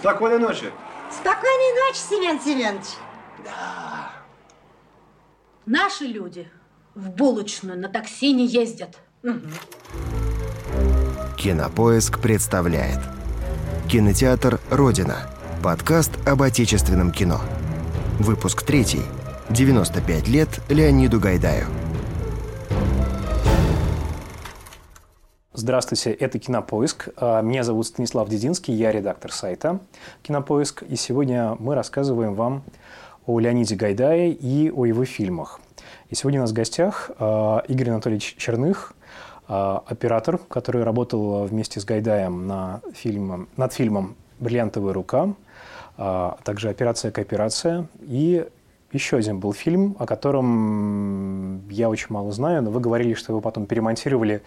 Спокойной ночи. Спокойной ночи, Семен Семенович. Наши люди в булочную на такси не ездят. Кинопоиск представляет Кинотеатр «Родина». Подкаст об отечественном кино. Выпуск третий. 95 лет Леониду Гайдаю. Здравствуйте, это Кинопоиск. А, Меня зовут Станислав Дединский, я редактор сайта Кинопоиск. И сегодня мы рассказываем вам о Леониде Гайдае и о его фильмах. И сегодня у нас в гостях а, Игорь Анатольевич Черных, а, оператор, который работал вместе с Гайдаем на фильм, над фильмом «Бриллиантовая рука», а также «Операция кооперация». И еще один был фильм, о котором я очень мало знаю, но вы говорили, что его потом перемонтировали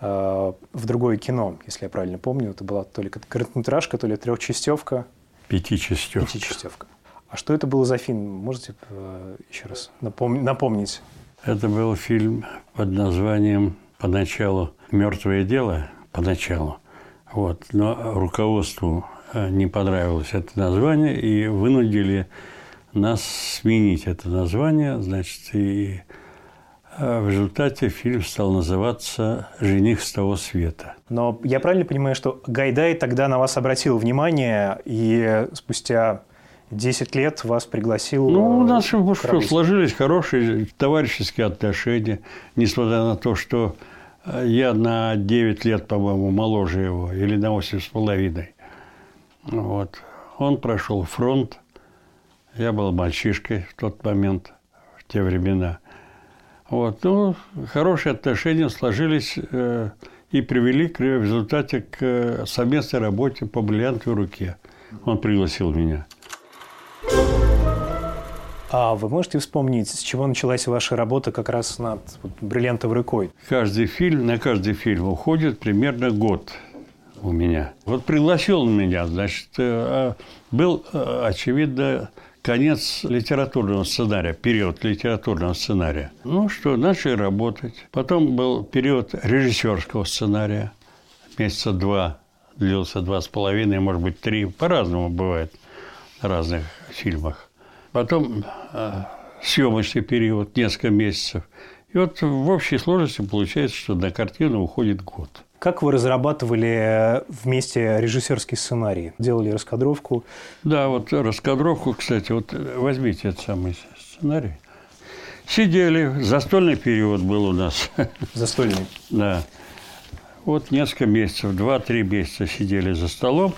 в другое кино, если я правильно помню. Это была то ли короткометражка, то ли трехчастевка. Пятичастевка. Пятичастевка. А что это было за фильм? Можете э, еще раз напом- напомнить? Это был фильм под названием поначалу «Мертвое дело», поначалу. Вот. Но руководству э, не понравилось это название и вынудили нас сменить это название. Значит, и э, в результате фильм стал называться «Жених с того света». Но я правильно понимаю, что Гайдай тогда на вас обратил внимание и спустя 10 лет вас пригласил Ну, у э, нас что, сложились хорошие товарищеские отношения, несмотря на то, что э, я на 9 лет, по-моему, моложе его, или на 8 с половиной. Вот. Он прошел фронт, я был мальчишкой в тот момент, в те времена. Вот. Ну, хорошие отношения сложились э, и привели к, в результате к э, совместной работе по бриллиантовой руке. Он пригласил меня. А вы можете вспомнить, с чего началась ваша работа как раз над вот, «Бриллиантовой рукой»? Каждый фильм, на каждый фильм уходит примерно год у меня. Вот пригласил он меня, значит, э, был, э, очевидно, конец литературного сценария, период литературного сценария. Ну что, начали работать. Потом был период режиссерского сценария. Месяца два, длился два с половиной, может быть, три. По-разному бывает в разных фильмах. Потом э, съемочный период, несколько месяцев. И вот в общей сложности получается, что на картину уходит год. Как вы разрабатывали вместе режиссерский сценарий? Делали раскадровку? Да, вот раскадровку, кстати, вот возьмите этот самый сценарий. Сидели, застольный период был у нас. Застольный. Да. Вот несколько месяцев, два-три месяца сидели за столом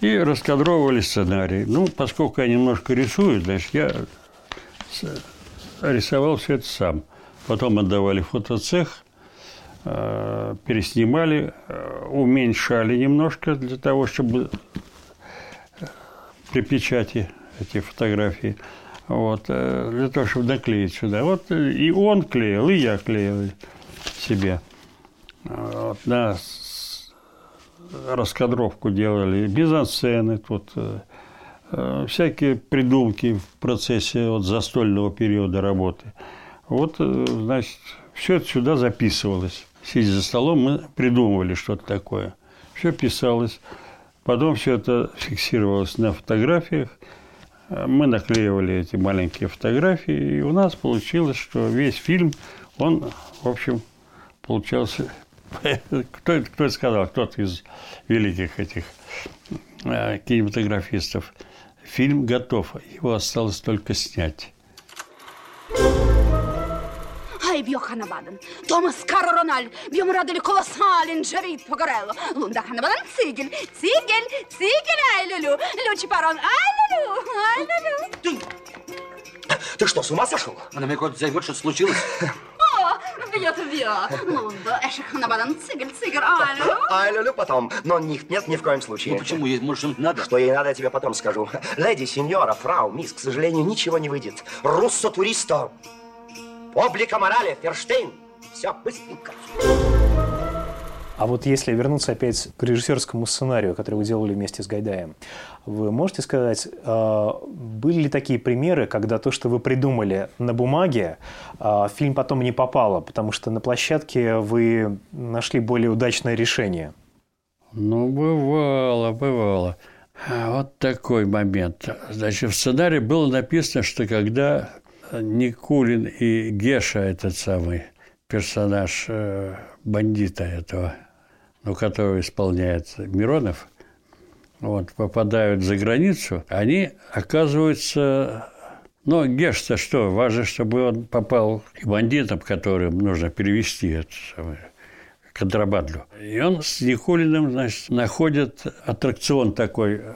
и раскадровывали сценарий. Ну, поскольку я немножко рисую, значит, я с- рисовал все это сам. Потом отдавали в фотоцех, э, переснимали, э, уменьшали немножко для того, чтобы э, при печати эти фотографии, вот, э, для того, чтобы наклеить сюда. Вот э, и он клеил, и я клеил себе. Вот, на раскадровку делали, мизансцены, тут э, э, всякие придумки в процессе вот застольного периода работы. Вот, э, значит, все это сюда записывалось. Сидя за столом, мы придумывали что-то такое. Все писалось. Потом все это фиксировалось на фотографиях. Мы наклеивали эти маленькие фотографии, и у нас получилось, что весь фильм, он, в общем, получался... Кто кто это сказал? Кто-то из великих этих э, кинематографистов. Фильм готов, его осталось только снять. Хай б'є Ханабаден. Томас Каррональ. Б'ємо радили колосалін джерит погорело. Лунда Ханабаден цигель. Цигель. Цигель айлюлю. Лючі парон айлюлю. Айлюлю. Ты что, с ума сошел? Она мне кот зовет, что случилось. О, б'єт б'є. Лунда Эшек Ханабаден цигель. Цигель айлюлю. Ай, люблю потом. Но них нет ни в коем случае. Ну почему? Ей, может, что-нибудь надо? Что ей надо, я тебе потом скажу. Леди, сеньора, фрау, мисс, к сожалению, ничего не выйдет. Руссо туристо. Облика морали, Ферштейн. Все, быстренько. А вот если вернуться опять к режиссерскому сценарию, который вы делали вместе с Гайдаем, вы можете сказать, э, были ли такие примеры, когда то, что вы придумали на бумаге, в фильм потом не попало, потому что на площадке вы нашли более удачное решение? Ну, бывало, бывало. А вот такой момент. Значит, в сценарии было написано, что когда Никулин и Геша, этот самый персонаж э, бандита этого, ну, которого исполняет Миронов, вот, попадают за границу, они оказываются... Ну, Геш-то что? Важно, чтобы он попал к бандитам, которым нужно перевести это самое, контрабанду. И он с Никулиным, значит, находит аттракцион такой, э,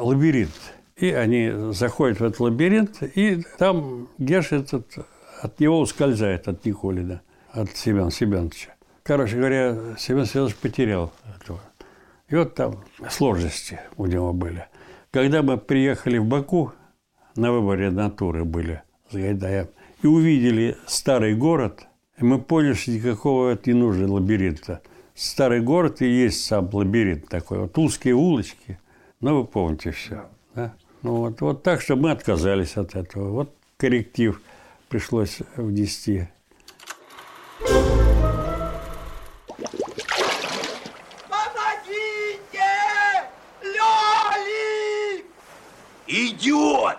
лабиринт. И они заходят в этот лабиринт, и там Геш этот от него ускользает, от Никулина, от Семена Семеновича. Короче говоря, Семен Семенович потерял этого. И вот там сложности у него были. Когда мы приехали в Баку, на выборе натуры были с Гайдаем, и увидели старый город, мы поняли, что никакого не нужно лабиринта. Старый город и есть сам лабиринт такой. Вот узкие улочки. Ну, вы помните все. Ну, вот, вот так, что мы отказались от этого. Вот корректив пришлось внести. Помогите! Лёлик! Идиот!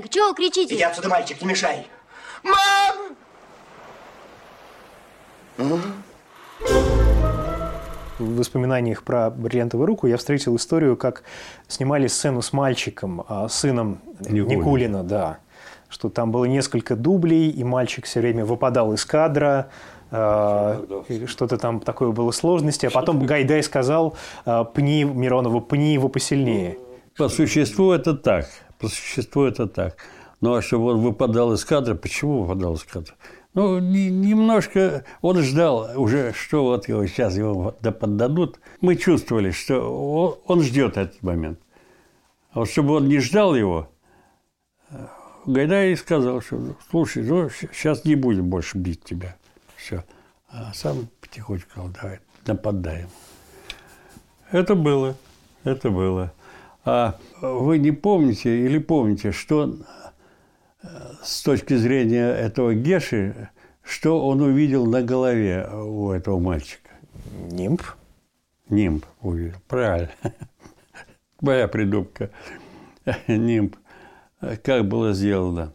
Дяденька, чего вы кричите? Иди отсюда, мальчик, не мешай. Мам! В воспоминаниях про бриллиантовую руку я встретил историю, как снимали сцену с мальчиком, а, сыном Никулина. Никулина, да. Что там было несколько дублей, и мальчик все время выпадал из кадра, а, что-то там такое было сложности. А потом Гайдай сказал, а, пни Миронову, пни его посильнее. По существу это так. По существу это так. Ну, а чтобы он выпадал из кадра, почему выпадал из кадра? Ну, не- немножко он ждал уже, что вот его сейчас его да поддадут. Мы чувствовали, что о- он ждет этот момент. А вот чтобы он не ждал его, э, Гайдай сказал, что слушай, ну, сейчас не будем больше бить тебя. Все. А сам потихоньку сказал, давай нападаем. Это было. Это было. А вы не помните или помните, что э, с точки зрения этого Геши, что он увидел на голове у этого мальчика? Нимб. Нимб увидел. Правильно. Моя придумка. Нимб. Как было сделано?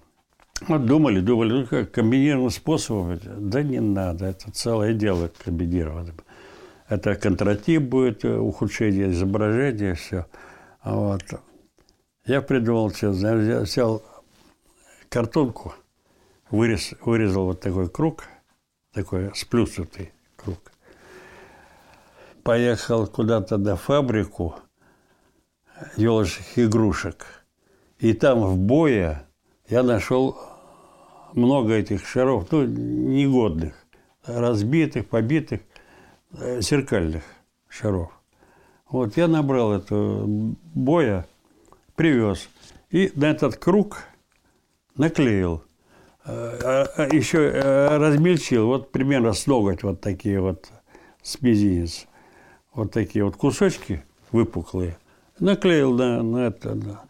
Вот думали, думали, ну как, комбинированным способом. Да не надо, это целое дело комбинированным. Это контратип будет, ухудшение изображения, все. Вот. Я придумал, что, взял картонку, вырез, вырезал вот такой круг, такой сплюснутый круг. Поехал куда-то на фабрику елочных игрушек. И там в бое я нашел много этих шаров, ну, негодных, разбитых, побитых, э, зеркальных шаров. Вот я набрал это боя, привез. И на этот круг наклеил. А- а Еще э, размельчил, вот примерно с ноготь вот такие вот, с мизинец. Вот такие вот кусочки выпуклые. Наклеил на, на это, на-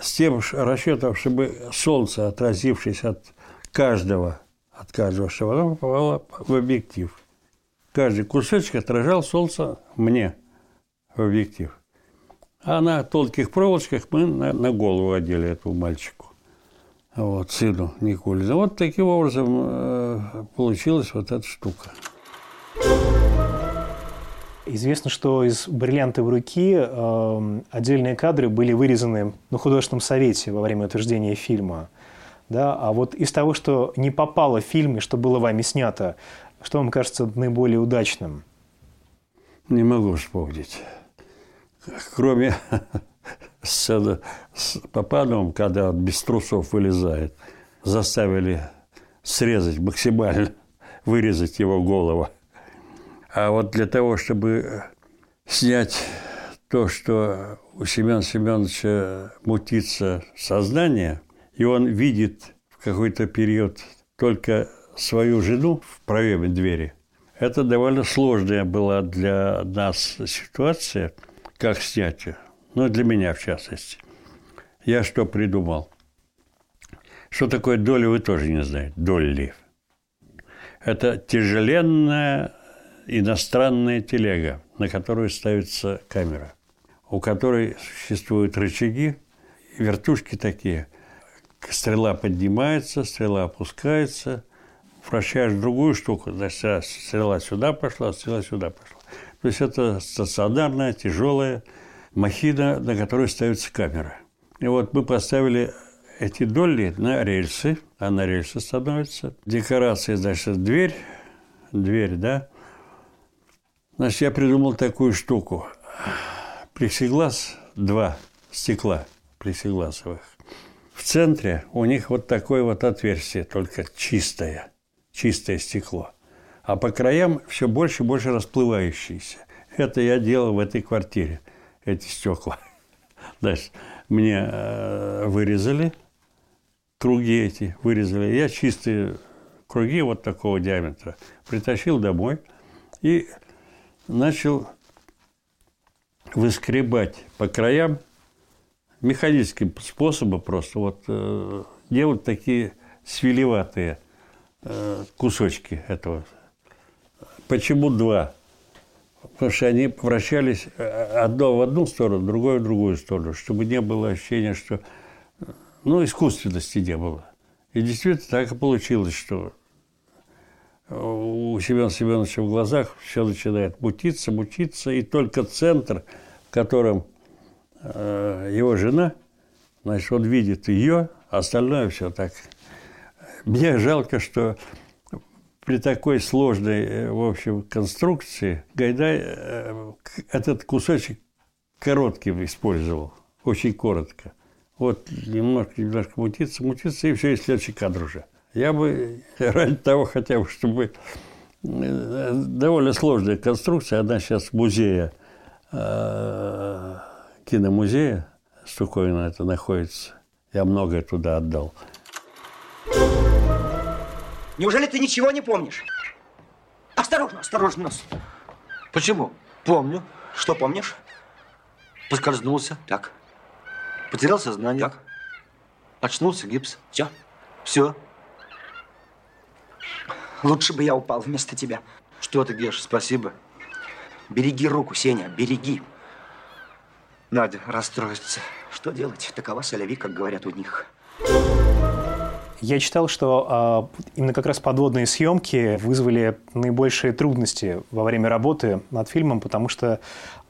с тем расчетом, чтобы солнце, отразившись от каждого, от каждого шара, оно попало в объектив. Каждый кусочек отражал солнце мне объектив. А на тонких проволочках мы на, на голову одели этому мальчику. Вот, сыну Никулина. Вот таким образом э, получилась вот эта штука. Известно, что из бриллиантовой руки эм, отдельные кадры были вырезаны на художественном совете во время утверждения фильма. Да? А вот из того, что не попало в фильм и что было вами снято, что вам кажется наиболее удачным? Не могу вспомнить. Кроме сцены с Папановым, когда он без трусов вылезает, заставили срезать максимально, вырезать его голову. А вот для того, чтобы снять то, что у Семена Семеновича мутится сознание, и он видит в какой-то период только свою жену в проеме двери, это довольно сложная была для нас ситуация, как снять ее. Ну, для меня, в частности. Я что придумал? Что такое доля, вы тоже не знаете. Долли. Это тяжеленная иностранная телега, на которую ставится камера, у которой существуют рычаги, вертушки такие. Стрела поднимается, стрела опускается, вращаешь другую штуку, значит, стрела сюда пошла, стрела сюда пошла. То есть это стационарная, тяжелая махина, на которой ставится камера. И вот мы поставили эти долли на рельсы, а на рельсы становится. Декорация, значит, дверь, дверь, да. Значит, я придумал такую штуку. Плексиглаз, два стекла плексигласовых. В центре у них вот такое вот отверстие, только чистое, чистое стекло. А по краям все больше и больше расплывающиеся. Это я делал в этой квартире, эти стекла. Значит, мне э, вырезали круги эти, вырезали. Я чистые круги вот такого диаметра притащил домой и начал выскребать по краям механическим способом просто вот э, делать такие свелеватые э, кусочки этого. Почему два? Потому что они вращались э, одно в одну сторону, другое в другую сторону, чтобы не было ощущения, что ну, искусственности не было. И действительно так и получилось, что у Семена Семеновича в глазах все начинает мутиться, мутиться, и только центр, в котором э, его жена, значит, он видит ее, а остальное все так. Мне жалко, что при такой сложной, э, в общем, конструкции Гайдай э, этот кусочек коротким использовал, очень коротко. Вот немножко, немножко мутиться, мутиться, и все, и следующий кадр уже. Я бы ради того хотя бы, чтобы э, довольно сложная конструкция, она сейчас в музее, киномузея, Стукойна это находится. Я многое туда отдал. Неужели ты ничего не помнишь? Осторожно, осторожно. Почему? Помню. Что помнишь? Поскользнулся. Так. Потерял сознание. Так. Очнулся гипс. Все. Все. Лучше бы я упал вместо тебя. Что ты, Геш, спасибо. Береги руку, Сеня, береги. Надя расстроится. Что делать? Такова соляви, как говорят у них. Я читал, что э, именно как раз подводные съемки вызвали наибольшие трудности во время работы над фильмом, потому что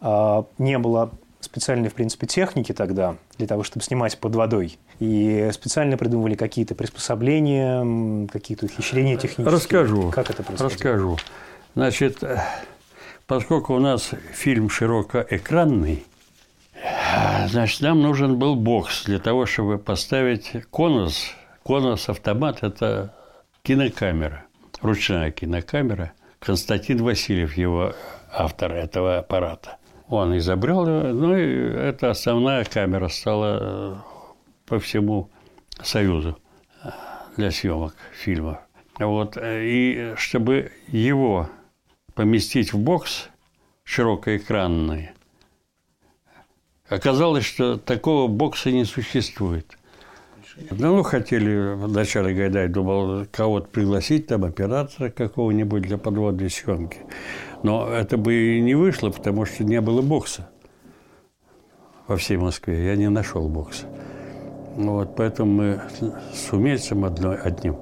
э, не было специальной, в принципе, техники тогда для того, чтобы снимать под водой. И специально придумывали какие-то приспособления, какие-то ухищрения технические. Расскажу. Как это происходило? Расскажу. Значит, э, поскольку у нас фильм широкоэкранный, значит, нам нужен был бокс для того, чтобы поставить конус – Конус автомат – это кинокамера, ручная кинокамера. Константин Васильев, его автор этого аппарата. Он изобрел его, ну и это основная камера стала э, по всему Союзу э, для съемок фильмов. Вот. Э, и чтобы его поместить в бокс широкоэкранный, оказалось, что такого бокса не существует – ну, хотели вначале Гайдай думал кого-то пригласить, там оператора какого-нибудь для подводной съемки. Но это бы и не вышло, потому что не было бокса во всей Москве. Я не нашел бокса. Вот, поэтому мы с умельцем одной, одним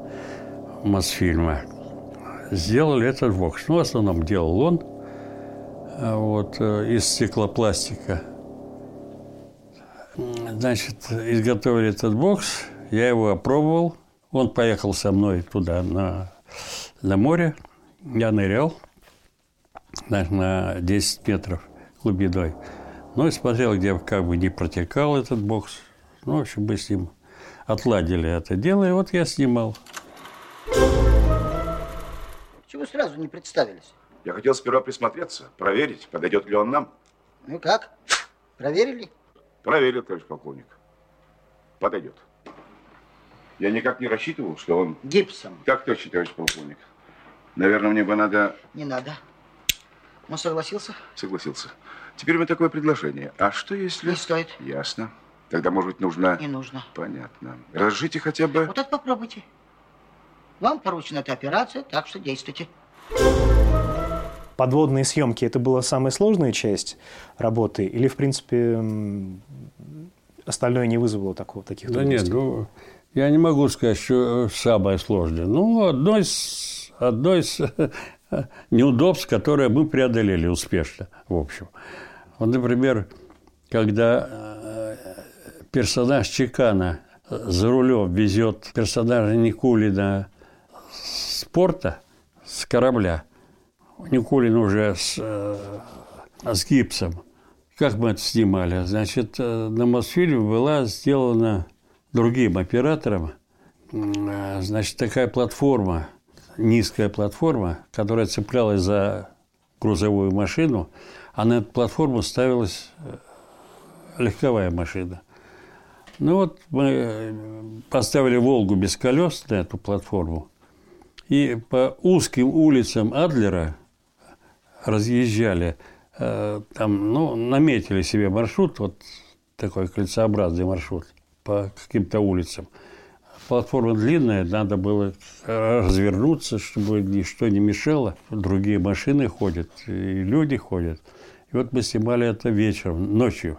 Мосфильма сделали этот бокс. Ну, в основном делал он а вот, э, из стеклопластика – Значит, изготовили этот бокс, я его опробовал. Он поехал со мной туда, на, на море. Я нырял значит, на 10 метров глубиной. Ну и смотрел, где как бы не протекал этот бокс. Ну, в общем, мы с ним отладили это дело, и вот я снимал. Чего сразу не представились? Я хотел сперва присмотреться, проверить, подойдет ли он нам. Ну как? Проверили? Проверил, товарищ полковник. Подойдет. Я никак не рассчитывал, что он... Гипсом. Так точно, товарищ полковник. Наверное, мне бы надо... Не надо. Он согласился? Согласился. Теперь у меня такое предложение. А что если... Не стоит. Ясно. Тогда, может быть, нужно... Не нужно. Понятно. Разжите хотя бы... Вот так попробуйте. Вам поручена эта операция, так что действуйте. Подводные съемки – это была самая сложная часть работы? Или, в принципе, остальное не вызвало такого, таких Да нет, трудностей? ну, я не могу сказать, что самое сложное. Ну, одно из, одно из неудобств, которое мы преодолели успешно, в общем. Вот, например, когда э, персонаж Чекана за рулем везет персонажа Никулина с порта, с корабля, Никулин уже с, э, с гипсом. Как мы это снимали? Значит, э, на Мосфильме была сделана другим оператором, э, значит, такая платформа, низкая платформа, которая цеплялась за грузовую машину, а на эту платформу ставилась легковая машина. Ну вот мы поставили «Волгу» без колес на эту платформу, и по узким улицам Адлера разъезжали, э, там, ну, наметили себе маршрут, вот такой кольцеобразный маршрут по каким-то улицам. Платформа длинная, надо было развернуться, чтобы ничто не мешало. Другие машины ходят, и люди ходят. И вот мы снимали это вечером, ночью.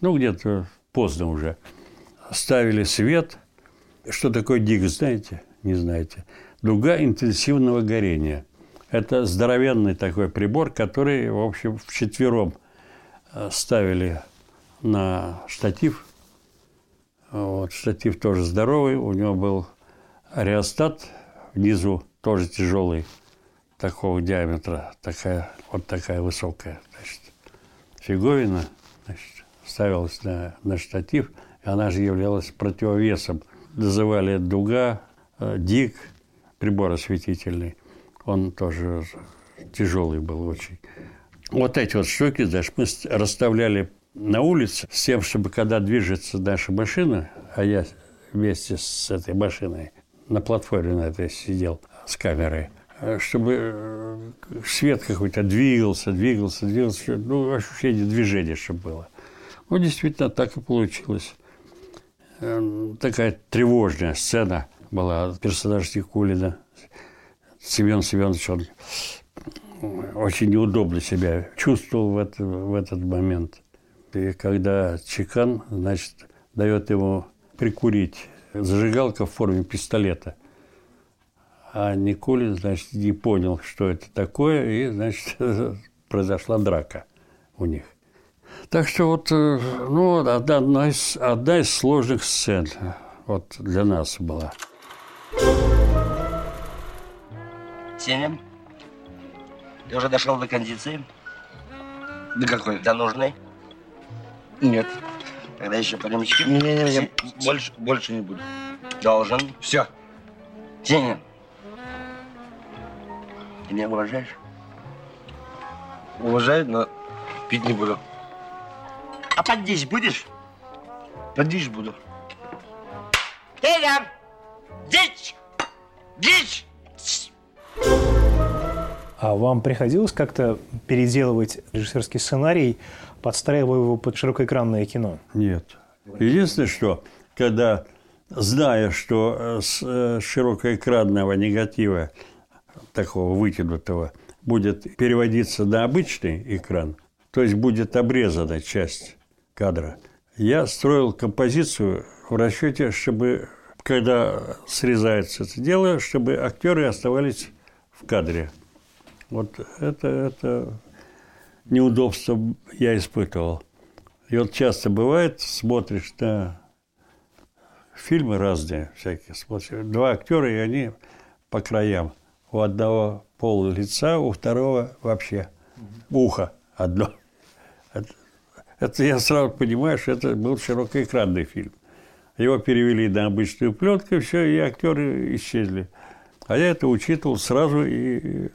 Ну, где-то поздно уже. Ставили свет. Что такое ДИГ, знаете? Не знаете. Дуга интенсивного горения. Это здоровенный такой прибор, который, в общем, вчетвером э, ставили на штатив. Вот, штатив тоже здоровый. У него был реостат внизу, тоже тяжелый, такого диаметра, такая, вот такая высокая. Значит, фиговина значит, ставилась на, на штатив, и она же являлась противовесом. Называли дуга, э, дик, прибор осветительный. Он тоже тяжелый был очень. Вот эти вот штуки, знаешь, мы расставляли на улице с тем, чтобы когда движется наша машина, а я вместе с этой машиной на платформе на этой сидел с камерой, э, чтобы э, свет какой-то двигался, двигался, двигался, ну, ощущение движения, чтобы было. Ну, действительно, так и получилось. Эм, Такая тревожная сцена была персонаж Никулина. Семен Семенович, он очень неудобно себя чувствовал в, это- в этот момент. И когда Чекан, значит, дает ему прикурить зажигалка в форме пистолета, а Никулин, значит, не понял, что это такое, и, значит, произошла драка у них. Так что вот, э, ну, одна, из, одна из сложных сцен вот для нас была. Сеня, ты уже дошел до кондиции? Да какой? До нужной? Нет. Тогда еще по рюмочке. Не-не-не, я Се- больше, больше не буду. Должен. Все. Сеня, ты меня уважаешь? Уважаю, но пить не буду. А поддись будешь? Подишь буду. Сеня! Дичь! Дичь! А вам приходилось как-то переделывать режиссерский сценарий, подстраивая его под широкоэкранное кино? Нет. Единственное, что когда, зная, что э, с э, широкоэкранного негатива, такого вытянутого, будет переводиться на обычный экран, то есть будет обрезана часть кадра, я строил композицию в расчете, чтобы, когда срезается это дело, чтобы актеры оставались в кадре. Вот это, это неудобство я испытывал. И вот часто бывает, смотришь на фильмы разные всякие, смотришь, два актера, и они по краям. У одного пол лица, у второго вообще ухо одно. Это, это я сразу понимаю, что это был широкоэкранный фильм. Его перевели на обычную пленку, и все, и актеры исчезли. А я это учитывал сразу, и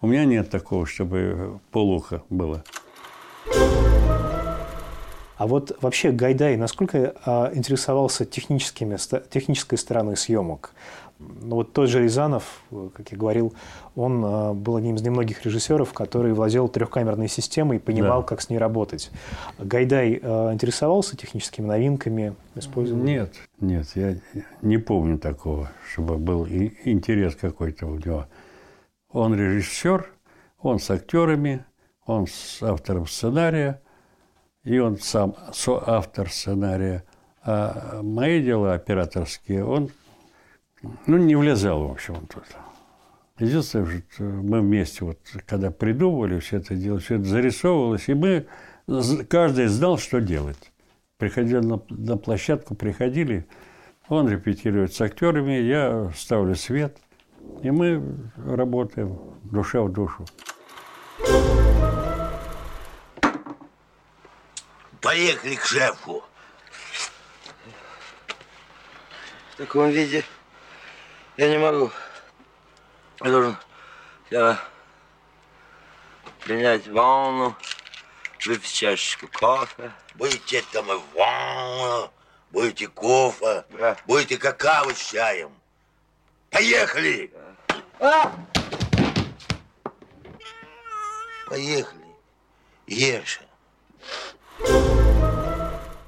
у меня нет такого, чтобы полуха было. А вот вообще Гайдай насколько а, интересовался техническими, технической стороной съемок? Ну вот тот же Рязанов, как я говорил, он э, был одним из немногих режиссеров, который владел трехкамерной системой и понимал, Да. как с ней работать. Гайдай э, интересовался техническими новинками, использовал? Нет, нет, я не помню такого, чтобы был интерес какой-то у него. Он режиссер, он с актерами, он с автором сценария, и он сам соавтор сценария. А мои дела операторские, он ну, не влезал, в общем, тут. Единственное, что мы вместе, вот, когда придумывали все это дело, все это зарисовывалось, и мы, каждый знал, что делать. Приходили на, на площадку, приходили, он репетирует с актерами, я ставлю свет, и мы работаем душа в душу. Поехали к шефу. В таком виде я не могу. Я должен я принять ванну, выпить чашечку кофе. Будете там и ванну, будете кофе, будете какао с чаем. Поехали! Поехали. Ешь.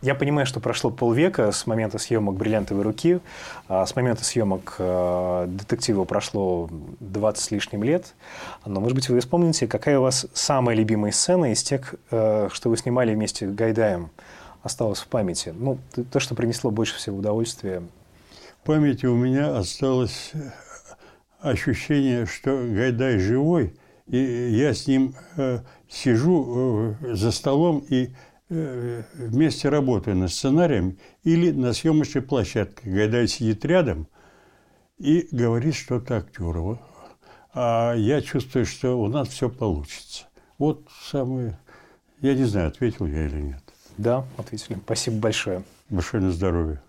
Я понимаю, что прошло полвека с момента съемок «Бриллиантовой руки», а с момента съемок э, «Детектива» прошло 20 с лишним лет. Но, может быть, вы вспомните, какая у вас самая любимая сцена из тех, э, что вы снимали вместе с Гайдаем, осталась в памяти? Ну, то, что принесло больше всего удовольствия. В памяти у меня осталось э, ощущение, что Гайдай живой, и я с ним э, сижу за столом и вместе работаю над сценарием или на съемочной площадке. Гайдай сидит рядом и говорит что-то актеру. А я чувствую, что у нас все получится. Вот самое... Я не знаю, ответил я или нет. Да, ответили. Спасибо большое. Большое на здоровье.